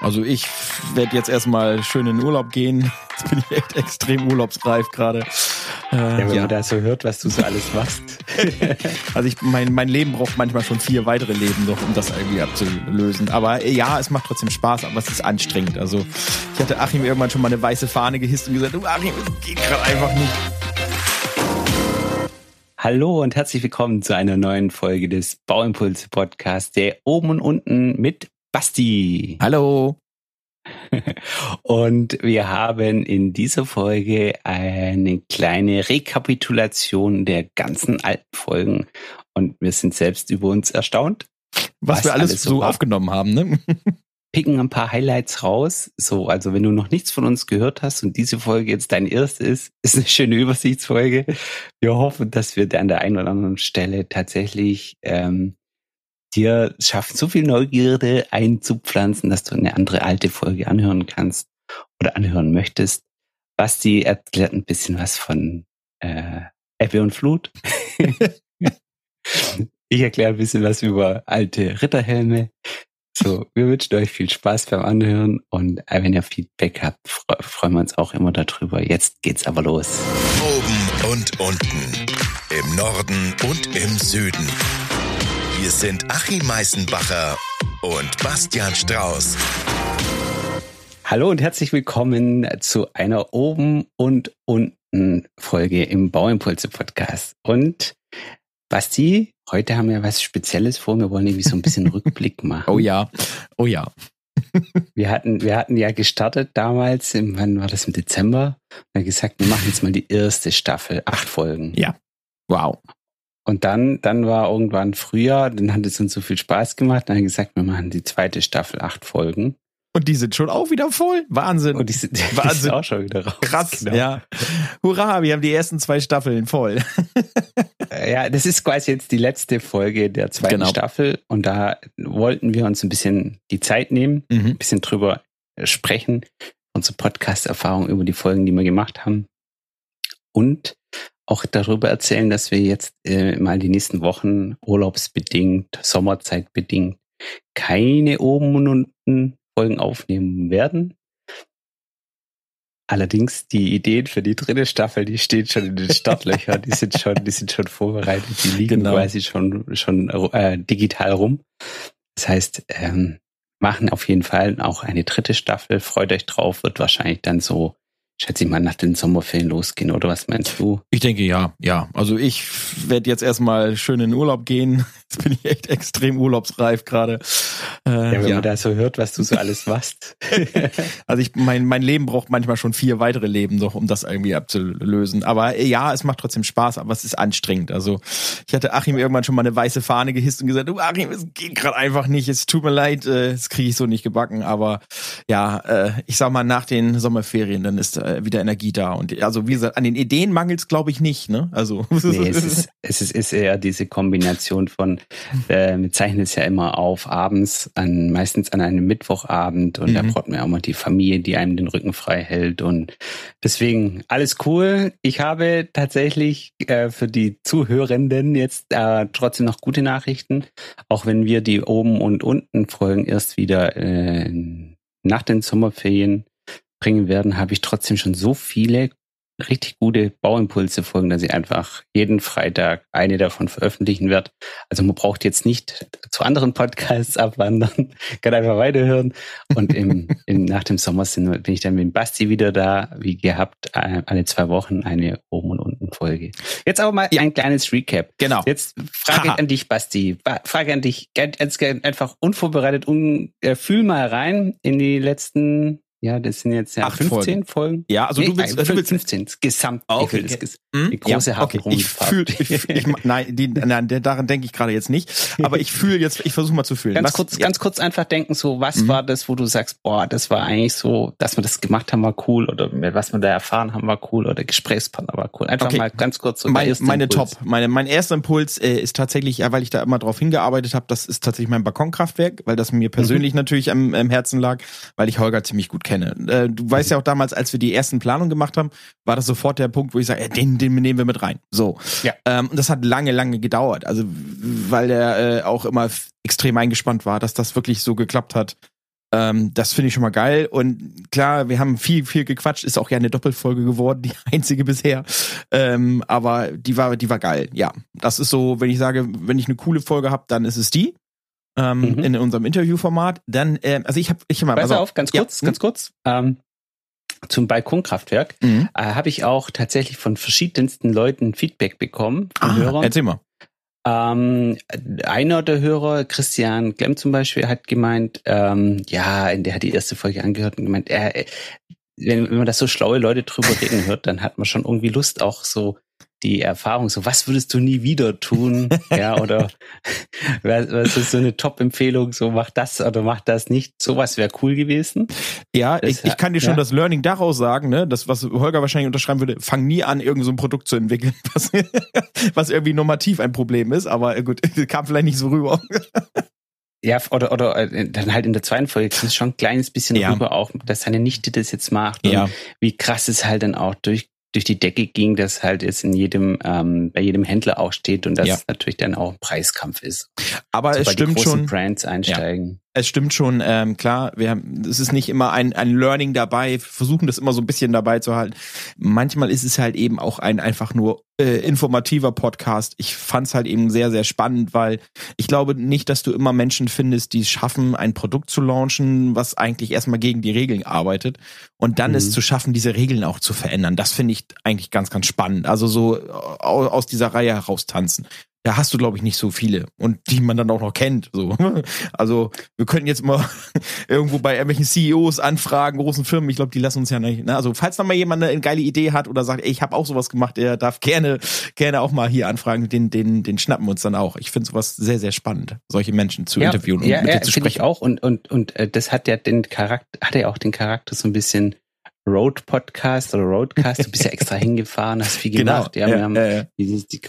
Also ich werde jetzt erstmal schön in den Urlaub gehen. Jetzt bin ich echt extrem urlaubsreif gerade. Äh, ja, wenn ja. man da so hört, was du so alles machst. also ich, mein, mein Leben braucht manchmal schon vier weitere Leben noch, um das irgendwie abzulösen. Aber äh, ja, es macht trotzdem Spaß, aber es ist anstrengend. Also ich hatte Achim irgendwann schon mal eine weiße Fahne gehisst und gesagt, du Achim, es geht gerade einfach nicht. Hallo und herzlich willkommen zu einer neuen Folge des Bauimpulse Podcasts, der oben und unten mit Basti. Hallo. Und wir haben in dieser Folge eine kleine Rekapitulation der ganzen alten Folgen. Und wir sind selbst über uns erstaunt. Was, was wir alles, alles so war. aufgenommen haben, ne? Picken ein paar Highlights raus. So, also wenn du noch nichts von uns gehört hast und diese Folge jetzt dein erste ist, ist eine schöne Übersichtsfolge. Wir hoffen, dass wir an der einen oder anderen Stelle tatsächlich ähm, dir schafft, so viel Neugierde einzupflanzen, dass du eine andere alte Folge anhören kannst oder anhören möchtest. Basti erklärt ein bisschen was von äh, Ebbe und Flut. ich erkläre ein bisschen was über alte Ritterhelme. So, wir wünschen euch viel Spaß beim Anhören und wenn ihr Feedback habt, freuen wir uns auch immer darüber. Jetzt geht's aber los. Oben und unten, im Norden und im Süden. Hier sind Achim Meißenbacher und Bastian Strauß. Hallo und herzlich willkommen zu einer oben und unten Folge im Bauimpulse Podcast. Und Basti, heute haben wir was Spezielles vor. Wir wollen irgendwie so ein bisschen Rückblick machen. Oh ja, oh ja. wir hatten, wir hatten ja gestartet damals, im, wann war das im Dezember? Und gesagt, wir machen jetzt mal die erste Staffel, acht Folgen. Ja. Wow. Und dann, dann war irgendwann Frühjahr, dann hat es uns so viel Spaß gemacht, dann haben wir gesagt, wir machen die zweite Staffel, acht Folgen. Und die sind schon auch wieder voll. Wahnsinn. Und die sind, die Wahnsinn. sind auch schon wieder raus. Krass, genau. ja. Hurra, wir haben die ersten zwei Staffeln voll. ja, das ist quasi jetzt die letzte Folge der zweiten genau. Staffel. Und da wollten wir uns ein bisschen die Zeit nehmen, mhm. ein bisschen drüber sprechen, unsere Podcast-Erfahrung über die Folgen, die wir gemacht haben. Und auch darüber erzählen, dass wir jetzt äh, mal die nächsten Wochen urlaubsbedingt, sommerzeitbedingt keine oben und unten Folgen aufnehmen werden. Allerdings die Ideen für die dritte Staffel, die stehen schon in den Startlöchern, die sind schon, die sind schon vorbereitet, die liegen genau. quasi schon schon äh, digital rum. Das heißt, ähm, machen auf jeden Fall auch eine dritte Staffel. Freut euch drauf, wird wahrscheinlich dann so schätze ich mal, nach den Sommerferien losgehen, oder was meinst du? Ich denke ja, ja. Also ich werde jetzt erstmal schön in den Urlaub gehen. Jetzt bin ich echt extrem urlaubsreif gerade. Äh, ja, wenn ja. man da so hört, was du so alles machst. also ich, mein, mein Leben braucht manchmal schon vier weitere Leben noch, um das irgendwie abzulösen. Aber ja, es macht trotzdem Spaß, aber es ist anstrengend. Also ich hatte Achim irgendwann schon mal eine weiße Fahne gehisst und gesagt, du Achim, es geht gerade einfach nicht. Es tut mir leid, äh, das kriege ich so nicht gebacken. Aber ja, äh, ich sag mal, nach den Sommerferien, dann ist äh, wieder Energie da. Und also wie gesagt, an den Ideen mangelt es, glaube ich, nicht. Ne? Also nee, es ist, es ist, ist eher diese Kombination von, äh, wir zeichnen es ja immer auf abends, an, meistens an einem Mittwochabend und mhm. da braucht man ja auch mal die Familie, die einem den Rücken frei hält. Und deswegen alles cool. Ich habe tatsächlich äh, für die Zuhörenden jetzt äh, trotzdem noch gute Nachrichten, auch wenn wir die oben und unten Folgen erst wieder äh, nach den Sommerferien bringen werden, habe ich trotzdem schon so viele richtig gute Bauimpulse folgen, dass ich einfach jeden Freitag eine davon veröffentlichen werde. Also man braucht jetzt nicht zu anderen Podcasts abwandern, kann einfach weiterhören. Und im, im, nach dem Sommer sind, bin ich dann mit Basti wieder da, wie gehabt, alle zwei Wochen eine oben und unten Folge. Jetzt aber mal ein kleines Recap. Genau. Jetzt Frage Haha. an dich, Basti. Frage an dich, einfach unvorbereitet, un, äh, fühl mal rein in die letzten ja, das sind jetzt ja Acht 15 Folgen. Folgen. Ja, also nee, du willst, du willst 15 gesamt. Ah, okay, okay. Das, hm? die große ja, okay. Ich fühl, ich, ich, nein, die, nein, daran denke ich gerade jetzt nicht. Aber ich fühle jetzt, ich versuche mal zu fühlen. Ganz was, kurz, ja. ganz kurz einfach denken, so was mhm. war das, wo du sagst, boah, das war eigentlich so, dass wir das gemacht haben, war cool oder was wir da erfahren haben, war cool oder Gesprächspartner war cool. Einfach okay. mal ganz kurz so mein, meine Impuls. Top, meine, mein erster Impuls äh, ist tatsächlich, ja, weil ich da immer drauf hingearbeitet habe, das ist tatsächlich mein Balkonkraftwerk, weil das mir persönlich mhm. natürlich am, am Herzen lag, weil ich Holger ziemlich gut kenne. Äh, du weißt ja auch damals, als wir die ersten Planungen gemacht haben, war das sofort der Punkt, wo ich sage, äh, den, den nehmen wir mit rein. So. Ja. Ähm, und das hat lange, lange gedauert. Also, weil der äh, auch immer extrem eingespannt war, dass das wirklich so geklappt hat. Ähm, das finde ich schon mal geil. Und klar, wir haben viel, viel gequatscht. Ist auch ja eine Doppelfolge geworden, die einzige bisher. Ähm, aber die war, die war geil. Ja, das ist so, wenn ich sage, wenn ich eine coole Folge habe, dann ist es die. Ähm, mhm. In unserem Interviewformat. Dann, ähm, also ich habe, ich mal. Pass also, auf, ganz kurz, ja. ganz kurz. Ähm, zum Balkonkraftwerk mhm. äh, habe ich auch tatsächlich von verschiedensten Leuten Feedback bekommen. Von ah, Hörern. Erzähl mal. Ähm, einer der Hörer, Christian Klemm zum Beispiel, hat gemeint, ähm, ja, der hat die erste Folge angehört und gemeint, er, wenn, wenn man das so schlaue Leute drüber reden hört, dann hat man schon irgendwie Lust, auch so die Erfahrung, so was würdest du nie wieder tun? ja, oder was ist so eine Top-Empfehlung, so mach das oder mach das nicht. Sowas wäre cool gewesen. Ja, das, ich, ich kann dir schon ja. das Learning daraus sagen, ne, das, was Holger wahrscheinlich unterschreiben würde, fang nie an, irgend so ein Produkt zu entwickeln, was, was irgendwie normativ ein Problem ist, aber gut, kam vielleicht nicht so rüber. Ja, oder, oder äh, dann halt in der zweiten Folge kriegst du schon ein kleines bisschen ja. rüber auch, dass seine Nichte das jetzt macht und ja. wie krass es halt dann auch durch durch die Decke ging, dass halt jetzt in jedem, ähm, bei jedem Händler auch steht und dass ja. natürlich dann auch ein Preiskampf ist. Aber so es stimmt schon. Brands einsteigen. Ja es stimmt schon, ähm, klar, wir haben, es ist nicht immer ein, ein Learning dabei, versuchen das immer so ein bisschen dabei zu halten. Manchmal ist es halt eben auch ein einfach nur äh, informativer Podcast. Ich fand es halt eben sehr, sehr spannend, weil ich glaube nicht, dass du immer Menschen findest, die es schaffen, ein Produkt zu launchen, was eigentlich erstmal gegen die Regeln arbeitet und dann mhm. es zu schaffen, diese Regeln auch zu verändern. Das finde ich eigentlich ganz, ganz spannend. Also so aus dieser Reihe heraus da hast du, glaube ich, nicht so viele und die man dann auch noch kennt. So. Also wir könnten jetzt mal irgendwo bei irgendwelchen CEOs anfragen, großen Firmen. Ich glaube, die lassen uns ja nicht. Ne? Also falls noch mal jemand eine geile Idee hat oder sagt, ey, ich habe auch sowas gemacht, der darf gerne, gerne auch mal hier anfragen. Den, den, den schnappen wir uns dann auch. Ich finde sowas sehr, sehr spannend, solche Menschen zu ja, interviewen und ja, mit ja, dir zu sprechen. Ich auch und und und äh, das hat ja den Charakter, hat ja auch den Charakter so ein bisschen Road Podcast oder Roadcast. Du bist ja extra hingefahren, hast viel genau. gemacht. Genau. Ja, wir haben ja, ja. Die, die.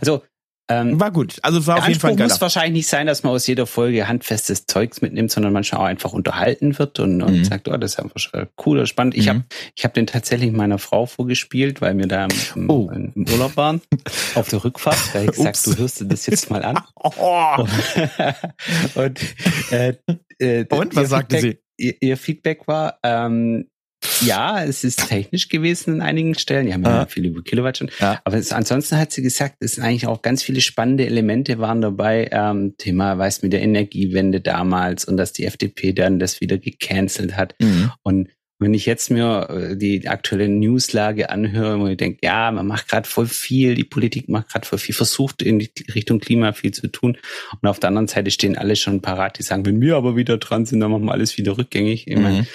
Also ähm, war gut. Also es war auf jeden Fall muss wahrscheinlich nicht sein, dass man aus jeder Folge handfestes Zeugs mitnimmt, sondern manchmal auch einfach unterhalten wird und, und mhm. sagt, oh, das ist einfach cool oder spannend. Ich mhm. habe ich hab den tatsächlich meiner Frau vorgespielt, weil wir da im, oh. im Urlaub waren. auf der Rückfahrt. Da habe ich gesagt, Ups. du hörst dir das jetzt mal an. Oh. und, äh, äh, und was sagte Feedback, sie? Ihr, ihr Feedback war, ähm, ja, es ist technisch gewesen in einigen Stellen. Die haben ja, ja viel über Kilowattstunden. Ja. Aber es, ansonsten hat sie gesagt, es sind eigentlich auch ganz viele spannende Elemente waren dabei. Ähm, Thema, weiß mit der Energiewende damals und dass die FDP dann das wieder gecancelt hat. Mhm. Und wenn ich jetzt mir äh, die aktuelle Newslage anhöre, wo ich denke, ja, man macht gerade voll viel, die Politik macht gerade voll viel, versucht in die Richtung Klima viel zu tun. Und auf der anderen Seite stehen alle schon parat, die sagen, wenn wir aber wieder dran sind, dann machen wir alles wieder rückgängig. Ich meine, mhm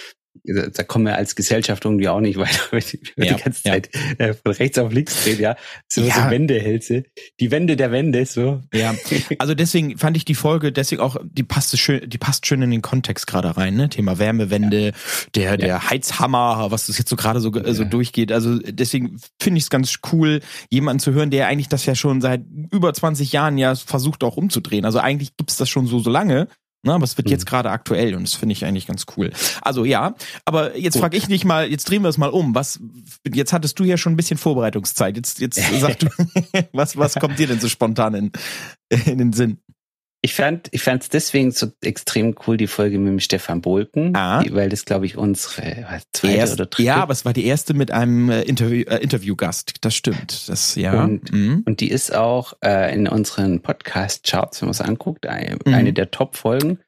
da kommen wir als Gesellschaft irgendwie auch nicht weiter, wenn wir ja, die ganze ja. Zeit äh, von rechts auf links drehen, ja. So, ja. so Wendehälse. Die Wände der Wände, so. Ja. Also deswegen fand ich die Folge, deswegen auch, die passt schön, die passt schön in den Kontext gerade rein, ne? Thema Wärmewende, ja. der, der Heizhammer, was das jetzt so gerade so, so durchgeht. Also deswegen finde ich es ganz cool, jemanden zu hören, der eigentlich das ja schon seit über 20 Jahren ja versucht auch umzudrehen. Also eigentlich gibt's das schon so, so lange. Na, aber es wird mhm. jetzt gerade aktuell und das finde ich eigentlich ganz cool. Also ja, aber jetzt frage ich dich mal, jetzt drehen wir es mal um. Was jetzt hattest du ja schon ein bisschen Vorbereitungszeit. Jetzt jetzt sag du, was was kommt dir denn so spontan in, in den Sinn? Ich fand, ich fand es deswegen so extrem cool, die Folge mit dem Stefan Bolken, ah. die, weil das, glaube ich, unsere zweite Erst, oder dritte. Ja, aber es war die erste mit einem äh, Interview, äh, Interviewgast. Das stimmt. Das, ja. Und, mhm. und die ist auch äh, in unseren Podcast-Charts, wenn man es anguckt, eine, mhm. eine der Top-Folgen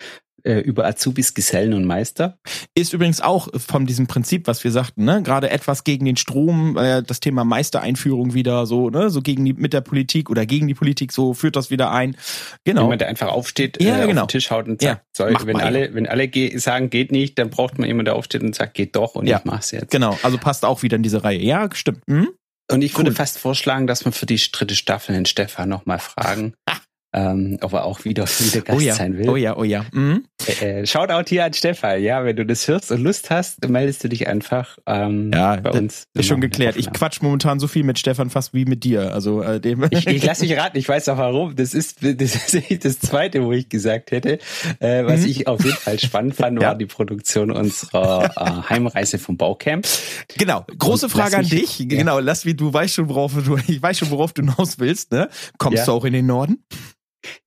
äh, über Azubis, Gesellen und Meister. Ist übrigens auch von diesem Prinzip, was wir sagten, ne? Gerade etwas gegen den Strom, äh, das Thema Meistereinführung wieder so, ne? So gegen die mit der Politik oder gegen die Politik, so führt das wieder ein. Genau. Jemand, der einfach aufsteht, ja, äh, genau. auf den Tisch haut und sagt, ja, soll, wenn alle, wenn alle ge sagen, geht nicht, dann braucht man jemanden, der aufsteht und sagt, geht doch und ja. ich mach's jetzt. Genau, also passt auch wieder in diese Reihe. Ja, stimmt. Hm? Und ich cool. würde fast vorschlagen, dass wir für die dritte Staffel den Stefan nochmal fragen. ähm, ob er auch wieder, wieder Gast oh ja. sein will. Oh ja, oh ja. Mhm. Äh, äh Shoutout hier an Stefan. Ja, wenn du das hörst und Lust hast, meldest du dich einfach ähm, ja, bei uns. Ist schon geklärt. Ich quatsch momentan so viel mit Stefan fast wie mit dir. Also äh, dem ich, ich lasse mich raten. Ich weiß auch warum. Das ist das, ist das Zweite, wo ich gesagt hätte. Äh, was mhm. ich auf jeden Fall spannend fand, ja. war die Produktion unserer äh, Heimreise vom Baucamp. Genau. Große und Frage an dich. Ja. Genau. Lass wie du weißt schon, worauf du. Ich weiß schon, worauf du hinaus willst. Ne? Kommst du auch in den Norden?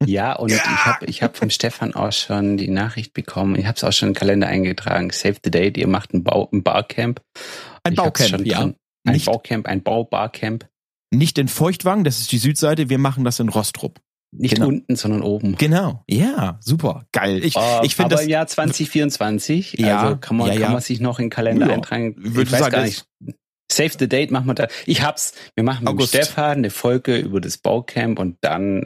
Ja, und ja. ich habe ich hab vom Stefan auch schon die Nachricht bekommen. Ich habe es auch schon im Kalender eingetragen. Save the date. Ihr macht ein, Bau, ein Barcamp. Ein Baucamp, ja. Drin. Ein nicht, Baucamp, ein Baubarcamp. Nicht in Feuchtwagen, das ist die Südseite. Wir machen das in Rostrup. Nicht genau. unten, sondern oben. Genau. Ja, super. Geil. Ich, uh, ich finde das. im Jahr 2024. Ja, also kann man, ja, ja. kann man sich noch in den Kalender eintragen. Würde ich weiß sagen, gar nicht. Save the date machen wir da. Ich hab's. Wir machen August. mit Stefan eine Folge über das Baucamp und dann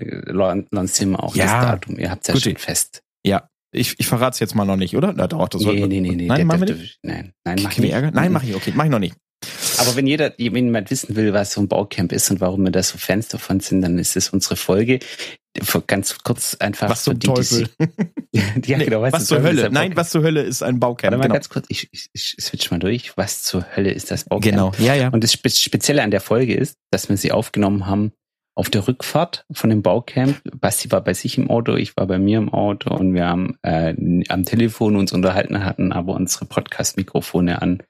lancieren wir auch ja. das Datum. Ihr habt's ja Gut. schon fest. Ja. Ich, ich verrate es jetzt mal noch nicht, oder? Na doch, das nee, nee, nee, nee. Nein, mach wir nicht? Nein, nein, mach ich nicht. Nein, mach ich, okay, mach ich noch nicht. Aber wenn jeder, wenn jemand wissen will, was so ein Baucamp ist und warum wir da so Fans davon sind, dann ist es unsere Folge. Ganz kurz einfach. Was zum Teufel? ja, genau, was, was zur Hölle? Nein, was zur Hölle ist ein Baucamp? Warte mal genau. ganz kurz, ich, ich, ich switch mal durch. Was zur Hölle ist das Baucamp? Genau, ja, ja. Und das Spezielle an der Folge ist, dass wir sie aufgenommen haben auf der Rückfahrt von dem Baucamp. Basti war bei sich im Auto, ich war bei mir im Auto und wir haben äh, am Telefon uns unterhalten, hatten aber unsere Podcast-Mikrofone an.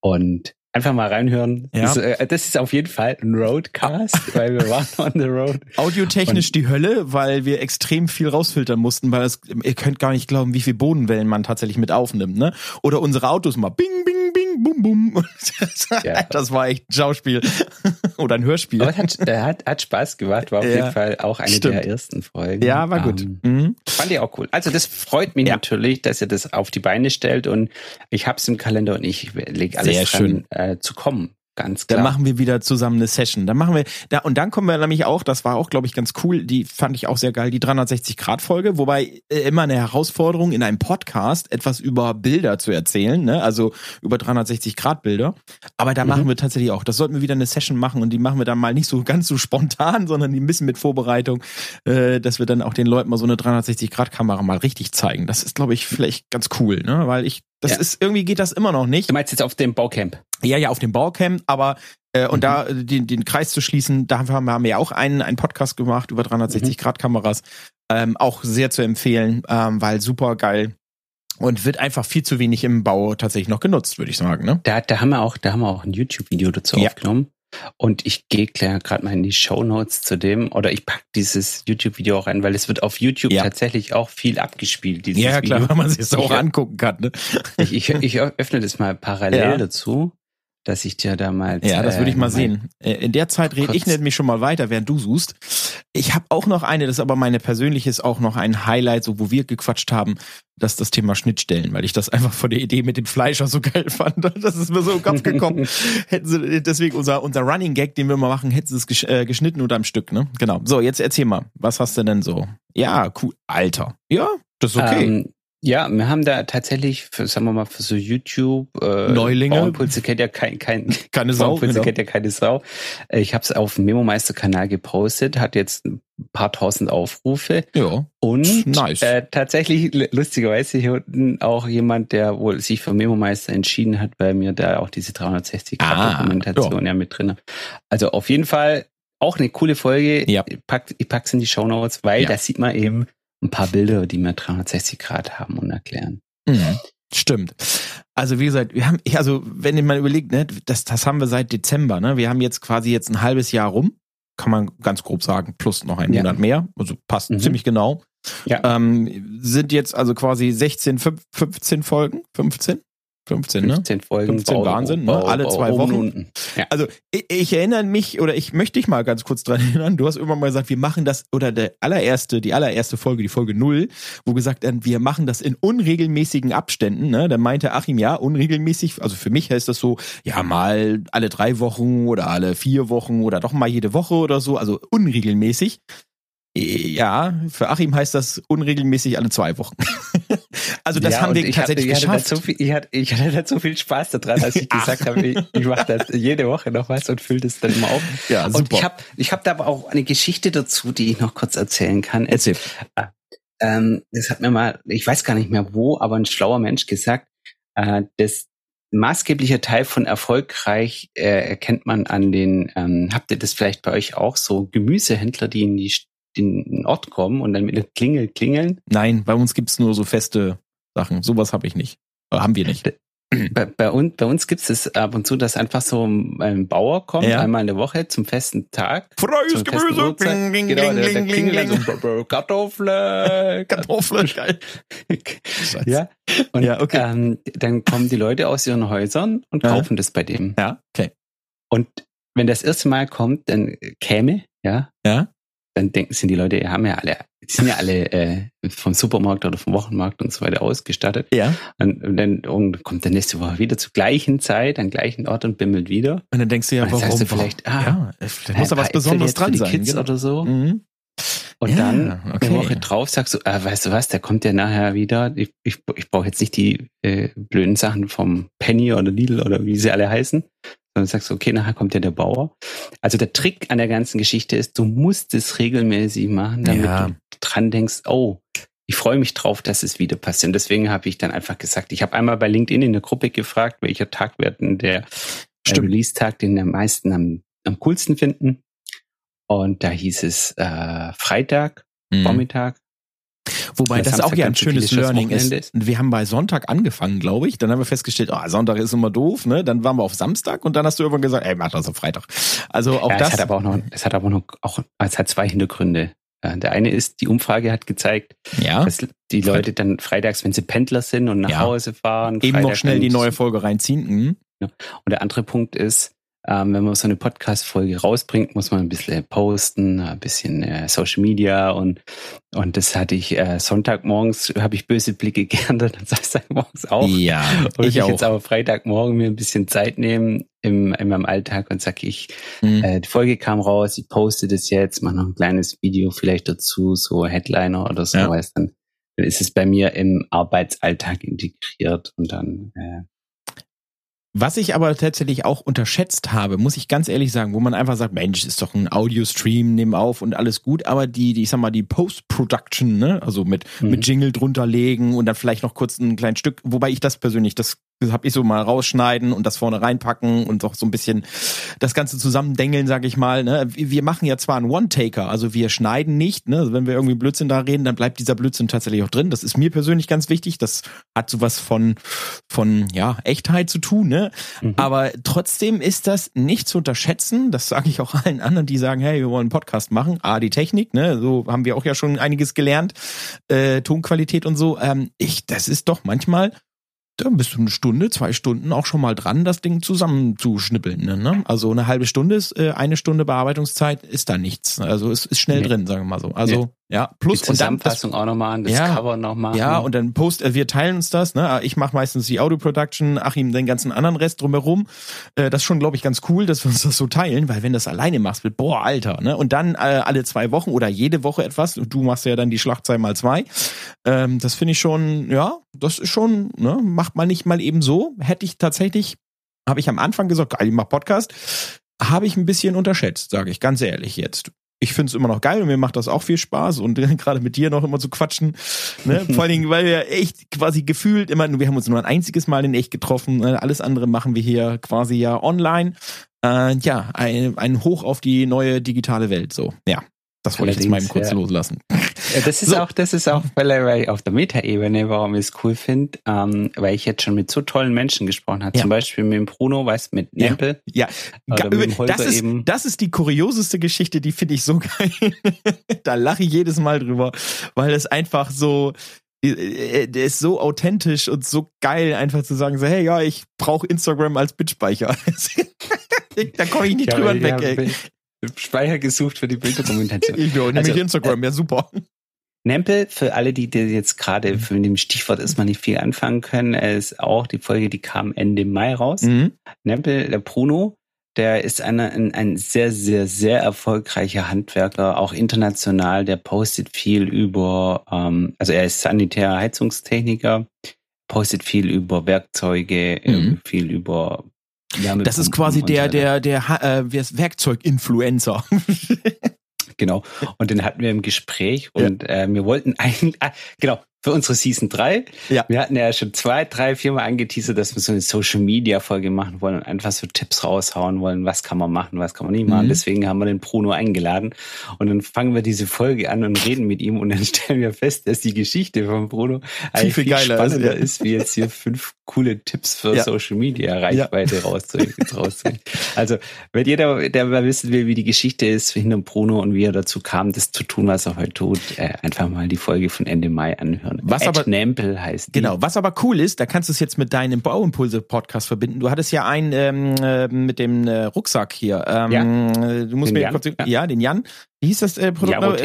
Und Einfach mal reinhören. Ja. Das, äh, das, ist auf jeden Fall ein Roadcast, weil wir waren on the road. Audiotechnisch die Hölle, weil wir extrem viel rausfiltern mussten, weil es, ihr könnt gar nicht glauben, wie viel Bodenwellen man tatsächlich mit aufnimmt, ne? Oder unsere Autos mal bing, bing, bum, bum. Das, ja. das war echt ein Schauspiel. Oder ein Hörspiel. Aber hat, hat, hat Spaß gemacht, war auf ja. jeden Fall auch eine Stimmt. der ersten Folgen. Ja, war gut. Um, ähm, mhm. Fand ich auch cool. Also das freut mich natürlich, dass ihr das auf die Beine stellt und ich hab's im Kalender und ich lege alles Sehr dran, schön. Äh, zu kommen. Ganz klar. Dann machen wir wieder zusammen eine Session. Dann machen wir da und dann kommen wir nämlich auch, das war auch glaube ich ganz cool, die fand ich auch sehr geil, die 360 Grad Folge, wobei immer eine Herausforderung in einem Podcast etwas über Bilder zu erzählen, ne? Also über 360 Grad Bilder, aber da mhm. machen wir tatsächlich auch, das sollten wir wieder eine Session machen und die machen wir dann mal nicht so ganz so spontan, sondern die ein bisschen mit Vorbereitung, äh, dass wir dann auch den Leuten mal so eine 360 Grad Kamera mal richtig zeigen. Das ist glaube ich vielleicht ganz cool, ne? Weil ich das ja. ist irgendwie geht das immer noch nicht. Du meinst jetzt auf dem Baucamp? Ja, ja, auf dem Baucamp, aber äh, und mhm. da äh, den, den Kreis zu schließen, da haben wir, haben wir ja auch einen, einen Podcast gemacht über 360 mhm. Grad Kameras, ähm, auch sehr zu empfehlen, ähm, weil super geil und wird einfach viel zu wenig im Bau tatsächlich noch genutzt, würde ich sagen. Ne? Da, da haben wir auch, da haben wir auch ein YouTube-Video dazu ja. aufgenommen. Und ich gehe gerade mal in die Show Notes zu dem, oder ich pack dieses YouTube-Video auch ein, weil es wird auf YouTube ja. tatsächlich auch viel abgespielt. Dieses ja, klar, Video. weil man sich das auch angucken kann. Ne? Ich, ich, ich öffne das mal parallel ja. dazu dass ich dir da mal. Ja, das würde ich mal sehen. Äh, in der Zeit rede ich nämlich schon mal weiter, während du suchst. Ich habe auch noch eine, das ist aber meine persönliche, ist auch noch ein Highlight, so wo wir gequatscht haben, dass das Thema Schnittstellen, weil ich das einfach von der Idee mit dem Fleischer so geil fand. Das ist mir so im Kopf gekommen. hätten sie, deswegen unser, unser Running Gag, den wir mal machen, hätten sie es äh, geschnitten oder am Stück, ne? Genau. So, jetzt erzähl mal, was hast du denn so? Ja, cool. Alter. Ja, das ist okay. Ähm, ja, wir haben da tatsächlich, für, sagen wir mal, für so YouTube äh, Neulinge. Bauernpulse kennt ja kein, kein keine Sau. Bauernpulse genau. kennt ja keine Sau. Ich habe es auf dem Memo-Meister-Kanal gepostet, hat jetzt ein paar tausend Aufrufe. Ja. Und nice. äh, tatsächlich, lustigerweise hier unten auch jemand, der wohl sich für Memo-Meister entschieden hat, weil mir da auch diese 360-Grad-Dokumentation ah, ja. ja mit drin. Also auf jeden Fall auch eine coole Folge. Ja. Ich, pack, ich pack's in die Show Notes, weil ja. da sieht man eben, ein paar Bilder, die mir 360 Grad haben und erklären. Mhm. Stimmt. Also wie gesagt, wir haben, also wenn ihr mal überlegt, ne, das, das haben wir seit Dezember, ne? Wir haben jetzt quasi jetzt ein halbes Jahr rum, kann man ganz grob sagen, plus noch ein ja. Monat mehr, also passt mhm. ziemlich genau. Ja. Ähm, sind jetzt also quasi 16, 15 Folgen, 15? 15, ne? 15 Folgen. 15 Bau, Wahnsinn, ne? Alle Bau, zwei Wochen. Ja. Also ich, ich, erinnere mich oder ich möchte dich mal ganz kurz dran erinnern. Du hast irgendwann mal gesagt, wir machen das oder der allererste, die allererste Folge, die Folge null, wo gesagt werden, wir machen das in unregelmäßigen Abständen. Ne? Da meinte Achim, ja, unregelmäßig. Also für mich heißt das so, ja mal alle drei Wochen oder alle vier Wochen oder doch mal jede Woche oder so. Also unregelmäßig. Ja, für Achim heißt das unregelmäßig alle zwei Wochen. also das ja, haben wir tatsächlich hatte, geschafft. Ich hatte, so viel, ich, hatte, ich hatte da so viel Spaß daran, als ich gesagt habe, ich, ich mache das jede Woche noch was und fülle das dann immer auf. Ja, super. Und ich habe ich hab da aber auch eine Geschichte dazu, die ich noch kurz erzählen kann. Erzähl. Ah, ähm, das hat mir mal, ich weiß gar nicht mehr wo, aber ein schlauer Mensch gesagt, äh, das maßgeblicher Teil von erfolgreich äh, erkennt man an den, ähm, habt ihr das vielleicht bei euch auch so Gemüsehändler, die in die den Ort kommen und dann mit der Klingel klingeln? Nein, bei uns gibt's nur so feste Sachen. Sowas habe ich nicht. Oder haben wir nicht. bei, bei, uns, bei uns gibt es ab und zu, dass einfach so ein Bauer kommt, ja. einmal in der Woche zum festen Tag. Freies Gemüse. Bling, bling, genau, der, der klingelt dann so Kartoffel. Kartoffel, geil. ja, und ja, okay. ähm, dann kommen die Leute aus ihren Häusern und ja. kaufen das bei dem. Ja, okay. Und wenn das erste Mal kommt, dann käme, ja, ja dann denken, sind die Leute, haben ja alle, die sind ja alle äh, vom Supermarkt oder vom Wochenmarkt und so weiter ausgestattet. Ja. Und, und dann und kommt der nächste Woche wieder zur gleichen Zeit, an gleichen Ort und bimmelt wieder. Und dann denkst du ja, und dann warum? Sagst du vielleicht, ah, ja, vielleicht muss da was Besonderes dran die sein. Kids genau. oder so. Mhm. Und Ja, dann okay. eine Woche drauf sagst du, ah, weißt du was, der kommt ja nachher wieder. Ich, ich, ich brauche jetzt nicht die äh, blöden Sachen vom Penny oder Lidl oder wie sie alle heißen, sondern sagst du, okay, nachher kommt ja der Bauer. Also der Trick an der ganzen Geschichte ist, du musst es regelmäßig machen, damit Ja. du dran denkst, oh, ich freue mich drauf, dass es wieder passiert. Und deswegen habe ich dann einfach gesagt, ich habe einmal bei LinkedIn in der Gruppe gefragt, welcher Tag wird denn der äh. Release-Tag, den am meisten am, am coolsten finden. Und da hieß es äh, Freitag, Mhm. Vormittag. Wobei Weil das auch ja ein schönes Learning ist. Ist. Wir haben bei Sonntag angefangen, glaube ich. Dann haben wir festgestellt, oh, Sonntag ist immer doof, ne? Dann waren wir auf Samstag und dann hast du irgendwann gesagt, ey, mach das auf Freitag. Also auch ja, das. es hat aber auch noch, es hat aber noch auch, es hat zwei Hintergründe. Der eine ist, die Umfrage hat gezeigt, ja. dass die Leute dann freitags, wenn sie Pendler sind und nach Ja. Hause fahren, Eben noch schnell die neue Folge reinziehen. Mhm. Und der andere Punkt ist, ähm, wenn man so eine Podcast-Folge rausbringt, muss man ein bisschen posten, ein bisschen äh, Social Media und und das hatte ich äh, Sonntagmorgens, habe ich böse Blicke geerntet und Samstagmorgens auch. Ja, Und ich ich auch. jetzt aber Freitagmorgen mir ein bisschen Zeit nehmen im, in meinem Alltag und sag ich, Mhm. äh, die Folge kam raus, ich poste das jetzt, mache noch ein kleines Video vielleicht dazu, so Headliner oder so, Ja. dann, dann ist es bei mir im Arbeitsalltag integriert und dann äh, Was ich aber tatsächlich auch unterschätzt habe, muss ich ganz ehrlich sagen, wo man einfach sagt, Mensch, ist doch ein Audio-Stream, nimm auf und alles gut, aber die, die ich sag mal, die Post-Production, ne, also mit, Mhm. mit Jingle drunter legen und dann vielleicht noch kurz ein kleines Stück, wobei ich das persönlich, das habe ich so mal rausschneiden und das vorne reinpacken und doch so ein bisschen das Ganze zusammendengeln, sag ich mal. Ne? Wir wir machen ja zwar einen One-Taker, also wir schneiden nicht, ne? Also wenn wir irgendwie Blödsinn da reden, dann bleibt dieser Blödsinn tatsächlich auch drin. Das ist mir persönlich ganz wichtig. Das hat sowas von, von ja, Echtheit zu tun, ne? Mhm. Aber trotzdem ist das nicht zu unterschätzen. Das sage ich auch allen anderen, die sagen, hey, wir wollen einen Podcast machen. Ah, die Technik, ne? So haben wir auch ja schon einiges gelernt. Äh, Tonqualität und so. Ähm, ich, das ist doch manchmal, da bist du eine Stunde, zwei Stunden auch schon mal dran, das Ding zusammenzuschnippeln. Ne? Also eine halbe Stunde ist, äh, eine Stunde Bearbeitungszeit ist da nichts. Also es ist schnell Nee. drin, sagen wir mal so. Also ja, plus die und dann das Zusammenfassung auch nochmal an, das Ja. Cover nochmal. ja, und dann post, äh, wir teilen uns das, ne? Ich mache meistens die Audio-Production, Achim den ganzen anderen Rest drumherum. Äh, das ist schon, glaube ich, ganz cool, dass wir uns das so teilen, weil wenn du das alleine machst, wird, boah, Alter, ne? Und dann äh, alle zwei Wochen oder jede Woche etwas, du machst ja dann die Schlagzeit mal zwei. Ähm, das finde ich schon, ja, das ist schon, ne, macht man nicht mal eben so. Hätte ich tatsächlich, habe ich am Anfang gesagt, geil, ich mach Podcast. Habe ich ein bisschen unterschätzt, sage ich ganz ehrlich jetzt ich finde es immer noch geil und mir macht das auch viel Spaß und gerade mit dir noch immer zu quatschen. Ne? Vor allen Dingen, weil wir echt quasi gefühlt immer, wir haben uns nur ein einziges Mal in echt getroffen, ne? alles andere machen wir hier quasi ja online. Äh, ja, ein, ein Hoch auf die neue digitale Welt. So, ja. Das wollte ich jetzt mal eben kurz ja. loslassen. Ja, das ist So. auch, das ist auch, weil, weil ich auf der Metaebene, warum ich es cool finde, ähm, weil ich jetzt schon mit so tollen Menschen gesprochen habe. Ja. Zum Beispiel mit dem Bruno, weißt mit Ja. Nempel. Ja, Holger das, ist, eben. das ist die kurioseste Geschichte, die finde ich so geil. da lache ich jedes Mal drüber, weil es einfach so, äh, der ist so authentisch und so geil, einfach zu sagen, so, hey, ja, ich brauche Instagram als Bildspeicher. da komme ich nicht Ja, drüber weil weg, wir ey. Speicher gesucht für die Bilddokumentation. Ich will nämlich Also, Instagram, ja super. Nempel, für alle, die, die jetzt gerade Mhm. für dem Stichwort erstmal nicht viel anfangen können, ist auch die Folge, die kam Ende Mai raus. Mhm. Nempel, der Bruno, der ist einer, ein, ein sehr, sehr, sehr erfolgreicher Handwerker, auch international. Der postet viel über, ähm, also er ist sanitär Heizungstechniker, postet viel über Werkzeuge, Mhm. ähm, viel über Wärmepumpen Das ist quasi der, weiter. der, der, Ha- äh, Werkzeug-Influencer. Genau. Und den hatten wir im Gespräch und äh, wir wollten eigentlich, ah, genau, für unsere Season 3. Ja. Wir hatten ja schon zwei, drei, viermal angeteasert, dass wir so eine Social Media Folge machen wollen und einfach so Tipps raushauen wollen. Was kann man machen, was kann man nicht machen. Mhm. Deswegen haben wir den Bruno eingeladen. Und dann fangen wir diese Folge an und reden mit ihm und dann stellen wir fest, dass die Geschichte von Bruno eigentlich viel viel geiler ist, spannender ja. ist, wie jetzt hier fünf coole Tipps für Ja. Social Media Reichweite rauszuholen. rauszuholen. Also, wenn jeder, der mal wissen will, wie die Geschichte ist hinter Bruno und wie er dazu kam, das zu tun, was er heute tut, äh, einfach mal die Folge von Ende Mai anhören. Was Ed aber- Nampel heißt die. Genau, was aber cool ist, da kannst du es jetzt mit deinem Bauimpulse-Podcast verbinden. Du hattest ja einen ähm, äh, mit dem äh, Rucksack hier. Ähm, Ja. äh, Du musst Den mir Jan, kurz, ja. ja. den Jan. Wie hieß das äh, Produkt? noch?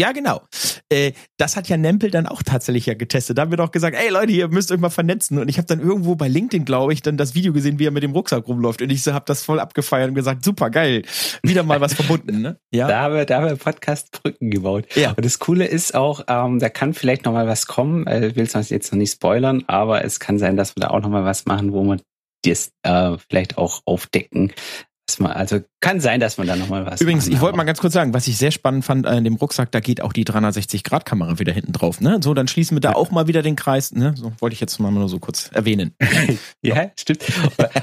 Ja, genau. Äh, das hat ja Nempel dann auch tatsächlich ja getestet. Da haben wir doch gesagt, ey Leute, ihr müsst euch mal vernetzen. Und ich habe dann irgendwo bei LinkedIn, glaube ich, dann das Video gesehen, wie er mit dem Rucksack rumläuft. Und ich so, habe das voll abgefeiert und gesagt, super geil. Wieder mal was verbunden, ne? Ja. Da haben wir, da haben wir Podcast Brücken gebaut. Ja. Und das Coole ist auch, ähm, da kann vielleicht noch mal was kommen. Äh, Ich will es jetzt noch nicht spoilern, aber es kann sein, dass wir da auch noch mal was machen, wo wir das äh, vielleicht auch aufdecken. Also kann sein, dass man da noch mal was Übrigens, ich wollte mal ganz kurz sagen, was ich sehr spannend fand an dem Rucksack, da geht auch die 360-Grad-Kamera wieder hinten drauf. Ne? So, dann schließen wir da auch mal wieder den Kreis. Ne? So wollte ich jetzt mal nur so kurz erwähnen. Ja, stimmt.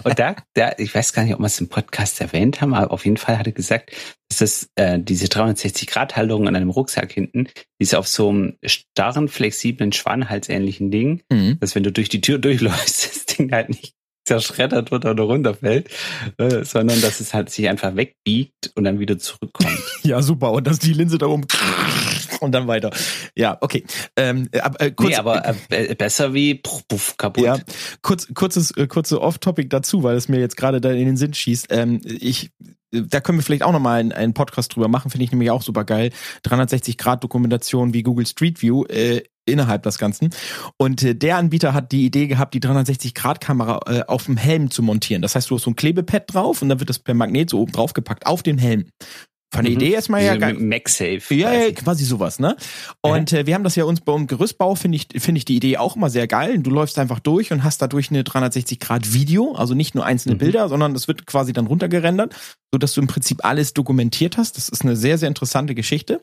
Und- da, da, ich weiß gar nicht, ob wir es im Podcast erwähnt haben, aber auf jeden Fall hat er gesagt, dass das, äh, diese 360-Grad-Halterung an einem Rucksack hinten, die ist auf so einem starren, flexiblen, schwanhalsähnlichen Ding, Mhm. dass wenn du durch die Tür durchläufst, das Ding halt nicht zerschreddert wird oder runterfällt, äh, sondern dass es halt sich einfach wegbiegt und dann wieder zurückkommt. Ja, super. Und dass die Linse da oben und dann weiter. Ja, okay. Ähm, aber, äh, kurz, nee, aber äh, be- besser wie puff, puff, kaputt. Ja, kurz, kurzes, äh, kurze Off-Topic dazu, weil es mir jetzt gerade da in den Sinn schießt. Ähm, ich, da können wir vielleicht auch nochmal einen, einen Podcast drüber machen, finde ich nämlich auch super geil. 360-Grad-Dokumentation wie Google Street View äh, innerhalb des Ganzen. Und äh, der Anbieter hat die Idee gehabt, die 360-Grad-Kamera äh, auf dem Helm zu montieren. Das heißt, du hast so ein Klebepad drauf und dann wird das per Magnet so oben drauf gepackt auf den Helm. Von der Mhm. Idee erstmal ja geil. MagSafe. Ja, ja, quasi. sowas, ne? Und äh, wir haben das ja uns beim Gerüstbau, finde ich, finde ich die Idee auch immer sehr geil. Du läufst einfach durch und hast dadurch eine 360-Grad-Video, also nicht nur einzelne Mhm. Bilder, sondern das wird quasi dann runtergerendert, so dass du im Prinzip alles dokumentiert hast. Das ist eine sehr, sehr interessante Geschichte.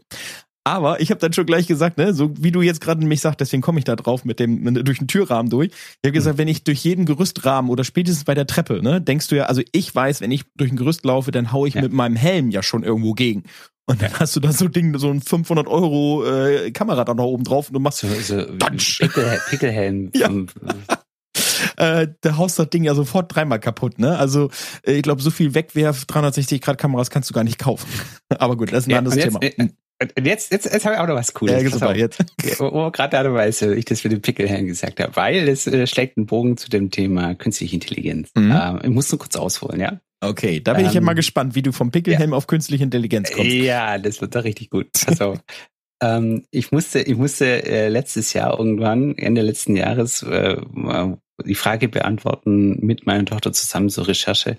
Aber ich habe dann schon gleich gesagt, ne, so wie du jetzt gerade mich sagst, deswegen komme ich da drauf mit dem mit, durch den Türrahmen durch. Ich habe gesagt, wenn ich durch jeden Gerüstrahmen oder spätestens bei der Treppe, ne, denkst du ja, also ich weiß, wenn ich durch ein Gerüst laufe, dann hau ich Ja. mit meinem Helm ja schon irgendwo gegen. Und dann hast du da so Ding, so ein 500 Euro äh, Kamera da noch oben drauf und du machst So, so. Pickel, Pickelhelm. Ja. vom- äh, da haust das Ding ja sofort dreimal kaputt, ne? Also äh, ich glaube, so viel Wegwerf 360 Grad Kameras kannst du gar nicht kaufen. Aber gut, das ist ein Ja, anderes jetzt, Thema. äh, Und jetzt, jetzt, jetzt habe ich auch noch was Cooles. Ja, super, jetzt. Wo wo gerade da weißt, ich das mit dem Pickelhelm gesagt habe, weil es äh, schlägt einen Bogen zu dem Thema künstliche Intelligenz. Mhm. Ähm, ich muss nur kurz ausholen, ja? Okay, da bin ich ja Ähm, mal gespannt, wie du vom Pickelhelm auf künstliche Intelligenz kommst. Ja, das wird da richtig gut. Auf. ähm, ich musste, ich musste äh, letztes Jahr irgendwann, Ende letzten Jahres, äh, die Frage beantworten mit meiner Tochter zusammen zur Recherche.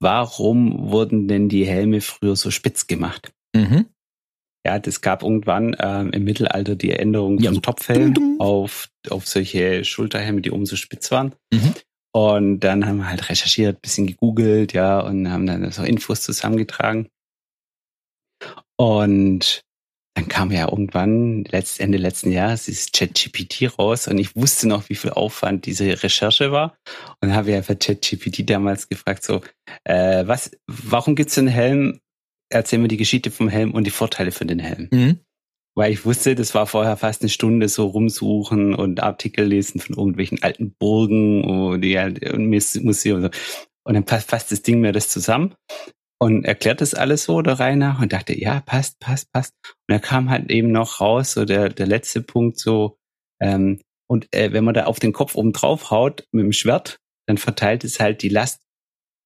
Warum wurden denn die Helme früher so spitz gemacht? Mhm. Ja, das gab irgendwann ähm, im Mittelalter die Änderung Ja, von so Topfhelm auf, auf solche Schulterhelme, die oben so spitz waren. Mhm. Und dann haben wir halt recherchiert, bisschen gegoogelt, ja, und haben dann so Infos zusammengetragen. Und dann kam ja irgendwann, letzt, Ende letzten Jahres, dieses ChatGPT raus und ich wusste noch, wie viel Aufwand diese Recherche war. Und habe ja für ChatGPT damals gefragt, so, äh, was, warum gibt's den Helm? Erzähl mir die Geschichte vom Helm und die Vorteile für den Helm. Mhm. Weil ich wusste, das war vorher fast eine Stunde so rumsuchen und Artikel lesen von irgendwelchen alten Burgen und die halt und Mus- Museum. Und, so. und dann passt, fasst das Ding mir das zusammen und erklärt das alles so der Reihe nach und dachte, ja, passt, passt, passt. Und da kam halt eben noch raus, so der, der letzte Punkt so, ähm, und äh, wenn man da auf den Kopf oben drauf haut mit dem Schwert, dann verteilt es halt die Last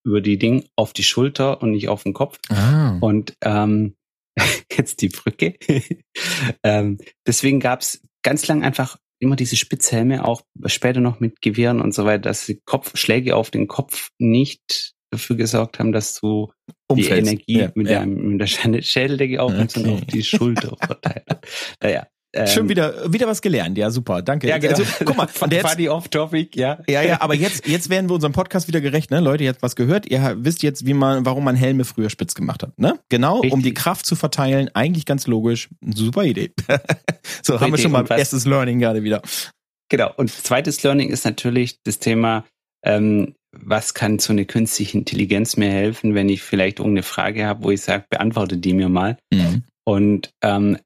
über die Ding auf die Schulter und nicht auf den Kopf. Ah. Und ähm, jetzt die Brücke. ähm, deswegen gab's ganz lang einfach immer diese Spitzhelme, auch später noch mit Gewehren und so weiter, dass die Kopfschläge auf den Kopf nicht dafür gesorgt haben, dass du die Umfällst. Energie Ja, mit, ja. Der, mit der Schädeldecke aufnimmst, Okay. auf die Schulter verteilt. Naja, Ähm, Schon wieder, wieder was gelernt, ja, super, danke. Ja, genau. Also, guck mal, von der Funny off-topic, ja. Ja, ja, aber jetzt, jetzt werden wir unserem Podcast wieder gerecht, ne? Leute, jetzt was gehört. Ihr wisst jetzt, wie man, warum man Helme früher spitz gemacht hat, ne? Genau, Richtig. um die Kraft zu verteilen. Eigentlich ganz logisch. Super Idee. so, Super haben wir schon mal erstes Learning gerade wieder. Genau. Und zweites Learning ist natürlich das Thema, ähm, was kann so eine künstliche Intelligenz mir helfen, wenn ich vielleicht irgendeine Frage habe, wo ich sage, beantworte die mir mal. Mhm. Und ähm,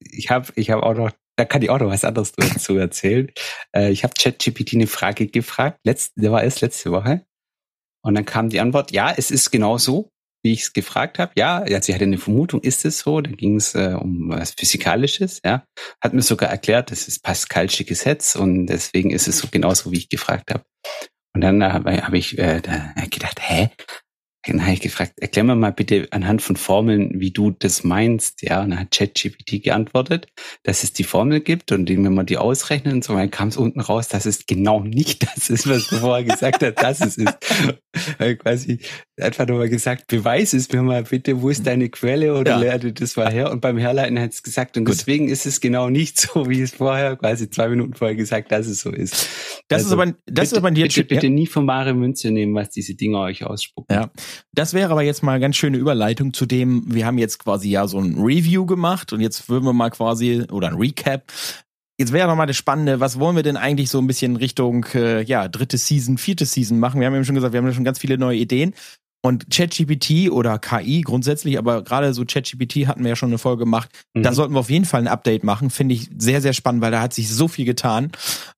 ich habe ich hab auch noch, da kann ich auch noch was anderes dazu erzählen. Äh, ich habe ChatGPT eine Frage gefragt, letzte, der war erst letzte Woche. Und dann kam die Antwort, ja, es ist genau so, wie ich es gefragt habe. Ja, also sie hatte eine Vermutung, ist es so? Da ging es äh, um was Physikalisches, ja. Hat mir sogar erklärt, das ist Pascalsche Gesetz und deswegen ist es so genauso, wie ich gefragt habe. Und dann habe hab ich äh, da gedacht, hä, dann habe ich gefragt, erklär mir mal bitte anhand von Formeln, wie du das meinst. Ja, und dann hat ChatGPT geantwortet, dass es die Formel gibt und wenn man die ausrechnet und so, dann kam es unten raus, dass es genau nicht das ist, was du vorher gesagt hast, dass es ist. quasi einfach nur mal gesagt, beweis es mir mal bitte, wo ist deine Quelle oder ja. leite das mal her. Und beim Herleiten hat es gesagt, und Gut. deswegen ist es genau nicht so, wie es vorher, quasi zwei Minuten vorher gesagt, dass es so ist. Das also, ist aber, das bitte, ist aber ein bitte, bitte, nie von bare Münze nehmen, was diese Dinger euch ausspucken. Ja. Das wäre aber jetzt mal ganz schöne Überleitung zu dem, wir haben jetzt quasi ja so ein Review gemacht und jetzt würden wir mal quasi, oder ein Recap, Jetzt wäre noch mal das Spannende, was wollen wir denn eigentlich so ein bisschen Richtung äh, ja dritte Season, vierte Season machen? Wir haben eben schon gesagt, wir haben ja schon ganz viele neue Ideen. Und ChatGPT oder KI grundsätzlich, aber gerade so ChatGPT hatten wir ja schon eine Folge gemacht. Mhm. Da sollten wir auf jeden Fall ein Update machen. Finde ich sehr, sehr spannend, weil da hat sich so viel getan.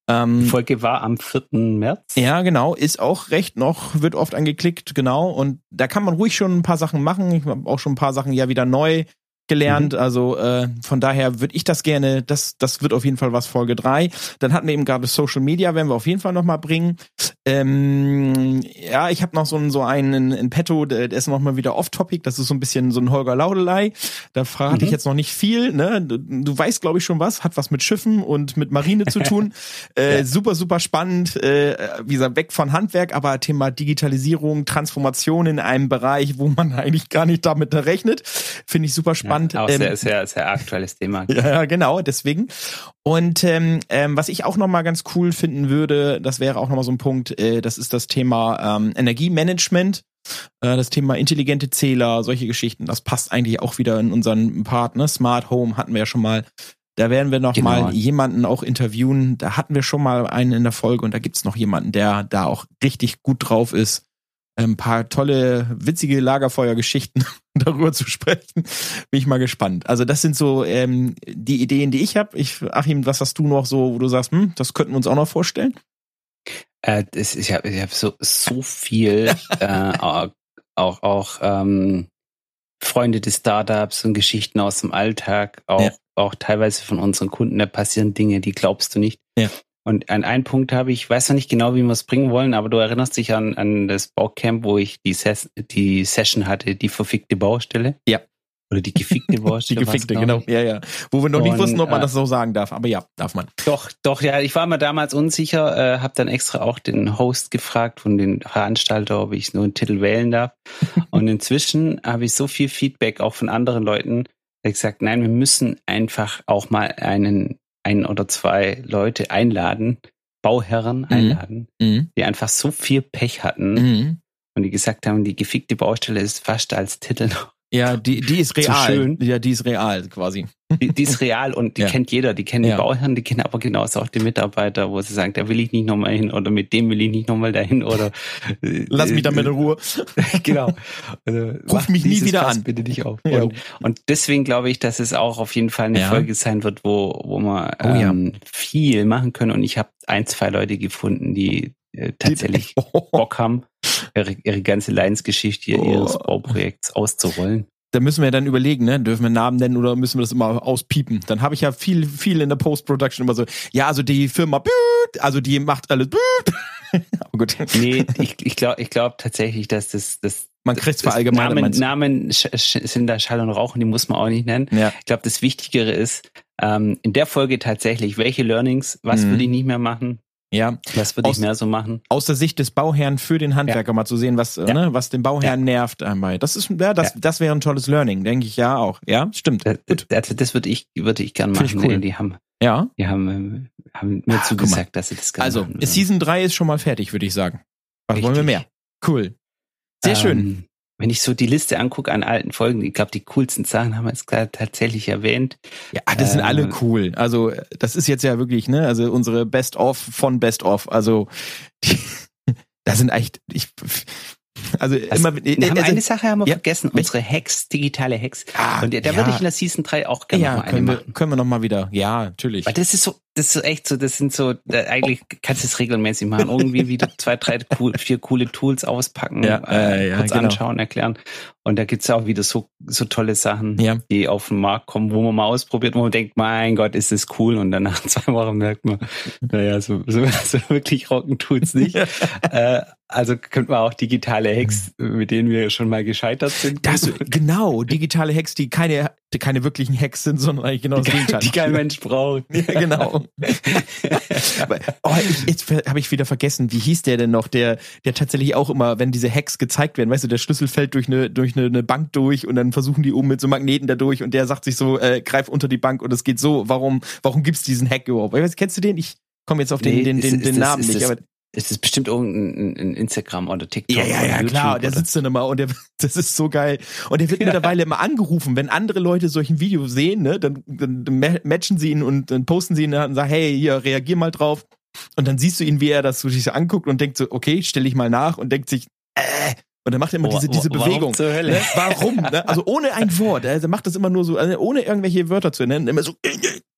Ähm, Die Folge war am 4. März. Ja, genau. Ist auch recht noch, wird oft angeklickt, genau. Und da kann man ruhig schon ein paar Sachen machen. Ich habe auch schon ein paar Sachen ja wieder neu gelernt. Mhm. Also äh, von daher würde ich das gerne, das, das wird auf jeden Fall was Folge drei. Dann hatten wir eben gerade Social Media, werden wir auf jeden Fall nochmal bringen. Ähm, ja, ich habe noch so, einen, so einen in petto, der, der ist nochmal wieder off-topic, das ist so ein bisschen so ein Holger Laudelei. Da verrate mhm. ich jetzt noch nicht viel. Ne? Du, du weißt, glaube ich, schon was, hat was mit Schiffen und mit Marine zu tun. äh, ja. Super, super spannend. Äh, wie gesagt, weg von Handwerk, aber Thema Digitalisierung, Transformation in einem Bereich, wo man eigentlich gar nicht damit rechnet. Finde ich super spannend. Ja spannend. auch sehr, ähm, sehr, sehr aktuelles Thema. Ja, genau, deswegen. Und ähm, ähm, was ich auch nochmal ganz cool finden würde, das wäre auch nochmal so ein Punkt, äh, das ist das Thema ähm, Energiemanagement. Äh, das Thema intelligente Zähler, solche Geschichten, das passt eigentlich auch wieder in unseren Part, ne? Smart Home hatten wir ja schon mal. Da werden wir noch genau. mal jemanden auch interviewen. Da hatten wir schon mal einen in der Folge und da gibt's noch jemanden, der da auch richtig gut drauf ist ein paar tolle, witzige Lagerfeuergeschichten darüber zu sprechen. Bin ich mal gespannt. Also das sind so ähm, die Ideen, die ich habe. Ich, Achim, was hast du noch so, wo du sagst, hm, das könnten wir uns auch noch vorstellen? Äh, das, ich habe ich hab so, so viel, äh, auch, auch ähm, Freunde des Startups und Geschichten aus dem Alltag, auch, ja. auch teilweise von unseren Kunden, da passieren Dinge, die glaubst du nicht. Ja. Und an einen Punkt habe ich, weiß noch nicht genau, wie wir es bringen wollen, aber du erinnerst dich an, an das Baucamp, wo ich die, Ses die Session hatte, die verfickte Baustelle? Ja. Oder die gefickte Baustelle. die gefickte, genau. Ja, ja. Wo wir noch und, nicht wussten, ob man äh, das so sagen darf. Aber ja, darf man. Doch, doch, ja. Ich war mir damals unsicher, äh, habe dann extra auch den Host gefragt von den Veranstalter, ob ich nur einen Titel wählen darf. und inzwischen habe ich so viel Feedback auch von anderen Leuten, gesagt, nein, wir müssen einfach auch mal einen ein oder zwei Leute einladen, Bauherren mhm. einladen, mhm. die einfach so viel Pech hatten mhm. und die gesagt haben, die gefickte Baustelle ist fast als Titel noch ja, die, die ist real. schön. Ja, die ist real quasi. Die, die ist real und die ja. kennt jeder. Die kennen ja. die Bauherren, die kennen aber genauso auch die Mitarbeiter, wo sie sagen, da will ich nicht nochmal hin oder mit dem will ich nicht nochmal dahin oder lass mich damit in Ruhe. genau. Also, Ruf mich nie wieder Fass an. Bitte nicht auf. Ja. Und, und, deswegen glaube ich, dass es auch auf jeden Fall eine Folge sein wird, wo, wo wir oh, ähm, viel machen können. Und ich habe ein, zwei Leute gefunden, die äh, tatsächlich Bock haben ihre, ihre ganze Leidensgeschichte oh. ihres Bauprojekts auszurollen. Da müssen wir dann überlegen, ne? Dürfen wir Namen nennen oder müssen wir das immer auspiepen? Dann habe ich ja viel, viel in der Post-Production immer so, ja, also die Firma, also die macht alles. Aber gut. Nee, ich, ich glaube ich glaub tatsächlich, dass das, das man kriegt zwar allgemein Namen, Namen sind da Schall und Rauch und die muss man auch nicht nennen. Ja. Ich glaube, das Wichtigere ist, ähm, in der Folge tatsächlich, welche Learnings, was mhm. will ich nicht mehr machen, Ja. Was würde ich mehr so machen? Aus der Sicht des Bauherrn für den Handwerker mal zu sehen, was, äh, Ja. ne, was den Bauherrn nervt einmal. Das ist, ja, das, Ja. das wäre ein tolles Learning, denke ich ja auch. Ja, stimmt. Das, Gut. also das würde ich, würde ich gern Finde ich machen. cool. Die haben, Ja. die haben, ähm, haben mir guck zugesagt, dass sie das gerne Also, machen. Season 3 ist schon mal fertig, würde ich sagen. Was wollen wir Richtig. mehr? Cool. Sehr schön. Ähm, wenn ich so die Liste angucke an alten Folgen, ich glaube, die coolsten Sachen haben wir jetzt gerade tatsächlich erwähnt. Ja, das sind alle cool. Also, das ist jetzt ja wirklich, ne, also unsere Best-of von Best-of. Also, die, da sind echt, ich, also immer, wir haben also, eine Sache haben wir ja, vergessen, unsere Hacks, digitale Hacks. ah, Und da ja, würde ich in der Season 3 auch gerne noch ja, mal eine können wir, machen. können wir noch mal wieder. Ja, natürlich. Weil das ist so, das ist so echt so, das sind so, da, eigentlich kannst du es regelmäßig machen. Irgendwie wieder zwei, drei, cool, vier coole Tools auspacken, Ja, äh, äh, ja, kurz genau. anschauen, erklären. Und da gibt's auch wieder so, so tolle Sachen, Ja. die auf den Markt kommen, wo man mal ausprobiert, wo man denkt, mein Gott, ist das cool. Und dann nach zwei Wochen merkt man, naja, so, so, so wirklich rocken tut's nicht. äh, also könnte man auch digitale Hacks, mit denen wir schon mal gescheitert sind. Das, genau, digitale Hacks, die keine, die keine wirklichen Hacks sind, sondern eigentlich genau das Gegenteil. die kein Mensch braucht. Ja, genau. Aber, oh, ich, jetzt habe ich wieder vergessen, wie hieß der denn noch, der, der tatsächlich auch immer, wenn diese Hacks gezeigt werden, weißt du, der Schlüssel fällt durch eine, durch eine, eine Bank durch und dann versuchen die oben mit so Magneten da durch und der sagt sich so, äh, greif unter die Bank und es geht so, warum, warum gibt's diesen Hack überhaupt? Ich weiß, kennst du den? Ich komme jetzt auf den, Nee, den, ist- den, ist den das- Namen ist nicht, das- aber Es ist bestimmt irgendein ein Instagram oder TikTok Ja, ja, ja, YouTube klar. Der oder sitzt dann immer und der, das ist so geil. Und der wird mittlerweile immer angerufen, wenn andere Leute solchen Video sehen, ne, dann, dann ma- matchen sie ihn und dann posten sie ihn und sagen, hey, hier, reagier mal drauf. Und dann siehst du ihn, wie er das so sich so anguckt und denkt so, okay, stell ich mal nach und denkt sich, äh, und dann macht er immer diese, diese Warum Bewegung. zur Hölle? Ne? Warum? Ne? Also ohne ein Wort. Also er macht das immer nur so, also ohne irgendwelche Wörter zu nennen. Immer so,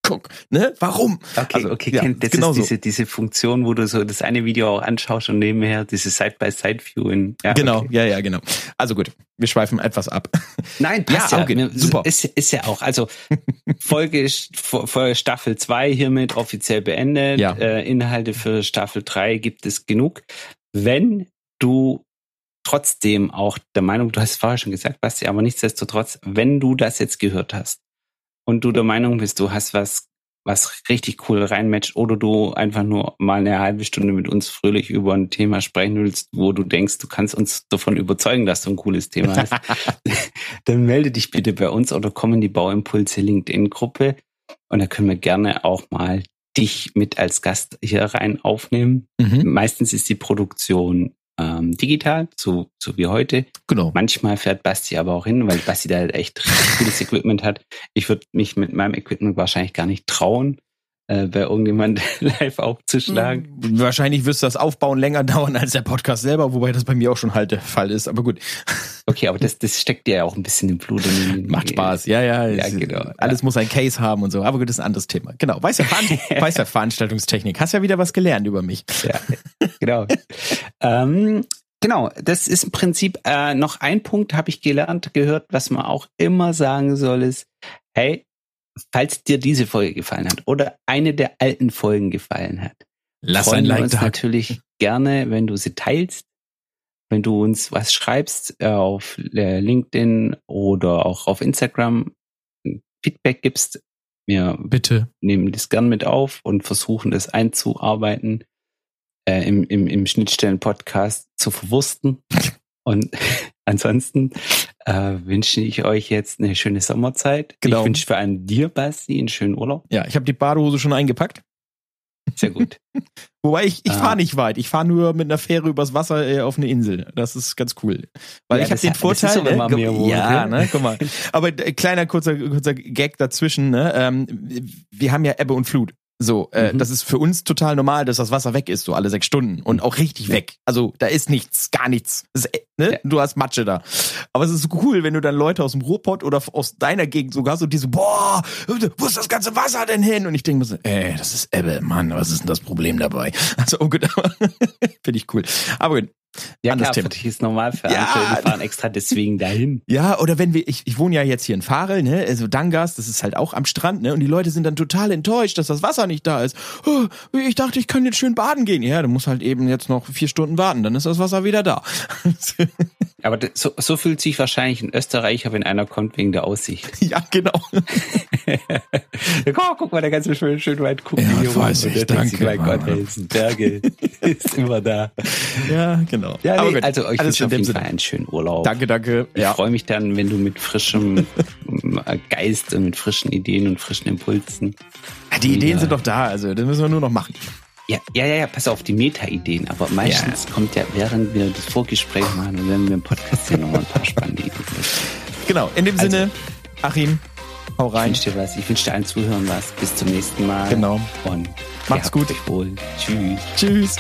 guck, ne? Warum? Okay, Also, okay, ja, Ken, das genau ist so. diese, diese Funktion, wo du so das eine Video auch anschaust und nebenher diese Side-by-Side-View in. Ja, genau, okay. ja, ja, genau. Also gut, wir schweifen etwas ab. Nein, passt Ja, ja. okay, super. Ist, ist ja auch. Also Folge, Folge Staffel 2 hiermit offiziell beendet. Ja. Äh, Inhalte für Staffel 3 gibt es genug. Wenn du trotzdem auch der Meinung, du hast es vorher schon gesagt, Basti, aber nichtsdestotrotz, wenn du das jetzt gehört hast und du der Meinung bist, du hast was, was richtig cool reinmatcht oder du einfach nur mal eine halbe Stunde mit uns fröhlich über ein Thema sprechen willst, wo du denkst, du kannst uns davon überzeugen, dass du ein cooles Thema hast, dann melde dich bitte bei uns oder komm in die Bauimpulse LinkedIn-Gruppe und da können wir gerne auch mal dich mit als Gast hier rein aufnehmen. Mhm. Meistens ist die Produktion ähm, digital, so, so wie heute. Genau. Manchmal fährt Basti aber auch hin, weil Basti da halt echt richtig cooles Equipment hat. Ich würde mich mit meinem Equipment wahrscheinlich gar nicht trauen, äh, bei irgendjemand live aufzuschlagen. Wahrscheinlich wirst du das Aufbauen länger dauern als der Podcast selber, wobei das bei mir auch schon halt der Fall ist. Aber gut, Okay, aber das, das steckt dir ja auch ein bisschen im Blut. Macht Spaß. Ja, ja. Ja, genau. Alles muss ein Case haben und so. Aber gut, das ist ein anderes Thema. Genau. Weiß ja, weiß ja Veranstaltungstechnik. Hast ja wieder was gelernt über mich. Ja, genau. ähm, genau, das ist im Prinzip äh, noch ein Punkt, habe ich gelernt, gehört, was man auch immer sagen soll, ist, hey, falls dir diese Folge gefallen hat oder eine der alten Folgen gefallen hat, Lass freuen ein wir Like uns da. natürlich gerne, wenn du sie teilst, wenn du uns was schreibst äh, auf äh, LinkedIn oder auch auf Instagram, Feedback gibst. Wir Bitte. nehmen das gern mit auf und versuchen das einzuarbeiten, äh, im, im, im Schnittstellen-Podcast zu verwursten. Und ansonsten äh, wünsche ich euch jetzt eine schöne Sommerzeit. Genau. Ich wünsche vor allem dir, Basti, einen schönen Urlaub. Ja, ich habe die Badehose schon eingepackt. Sehr gut. Wobei ich, ich Ah. fahre nicht weit. Ich fahre nur mit einer Fähre übers Wasser äh, auf eine Insel. Das ist ganz cool. Weil Ja, ich habe den hat- das Vorteil. ist ne, mehr wohnt, ja, ne, guck mal. Aber äh, kleiner kurzer kurzer Gag dazwischen. Ne, ähm, wir haben ja Ebbe und Flut. So, äh, Mhm. das ist für uns total normal, dass das Wasser weg ist, so alle sechs Stunden und auch richtig weg. Also da ist nichts, gar nichts. Ist, ne? Ja. Du hast Matsche da. Aber es ist so cool, wenn du dann Leute aus dem Ruhrpott oder aus deiner Gegend sogar so die so, boah, wo ist das ganze Wasser denn hin? Und ich denke mir so, ey, das ist Ebbe, Mann, was ist denn das Problem dabei? Also, oh gut, aber finde ich cool. Aber gut. Ja, Anderes klar, Thema. ist normal für Ja. andere, die fahren extra deswegen dahin. Ja, oder wenn wir, ich, ich wohne ja jetzt hier in Farel, ne, also Dangas, das ist halt auch am Strand, ne, und die Leute sind dann total enttäuscht, dass das Wasser nicht da ist. Oh, ich dachte, ich könnte jetzt schön baden gehen. Ja, du musst halt eben jetzt noch vier Stunden warten, dann ist das Wasser wieder da. Aber das, so, so fühlt sich wahrscheinlich ein Österreicher, wenn einer kommt wegen der Aussicht. Ja, genau. oh, guck mal, der ganze schön, schön weit gucken Ja, weiß ich, danke, Mein Gott, Berge. ist immer da. Ja, genau. Ja, Aber nee, gut, also euch wünsche in auf jeden. Fall einen schönen Urlaub. Danke, danke. Ich Ja. freue mich dann, wenn du mit frischem äh, Geist und mit frischen Ideen und frischen Impulsen. Die Ideen wieder- sind doch da, also das müssen wir nur noch machen. Ja, ja, ja, ja, pass auf die Meta-Ideen. Aber meistens kommt ja, während wir das Vorgespräch machen und wenn wir im Podcast hier nochmal ein paar spannende Ideen. Genau, in dem Also- Sinne, Achim, hau Ich rein. wünsche dir was. Ich wünsche dir allen Zuhören was. Bis zum nächsten Mal. Genau. Und Macht's gut. euch wohl. Tschüss. Tschüss.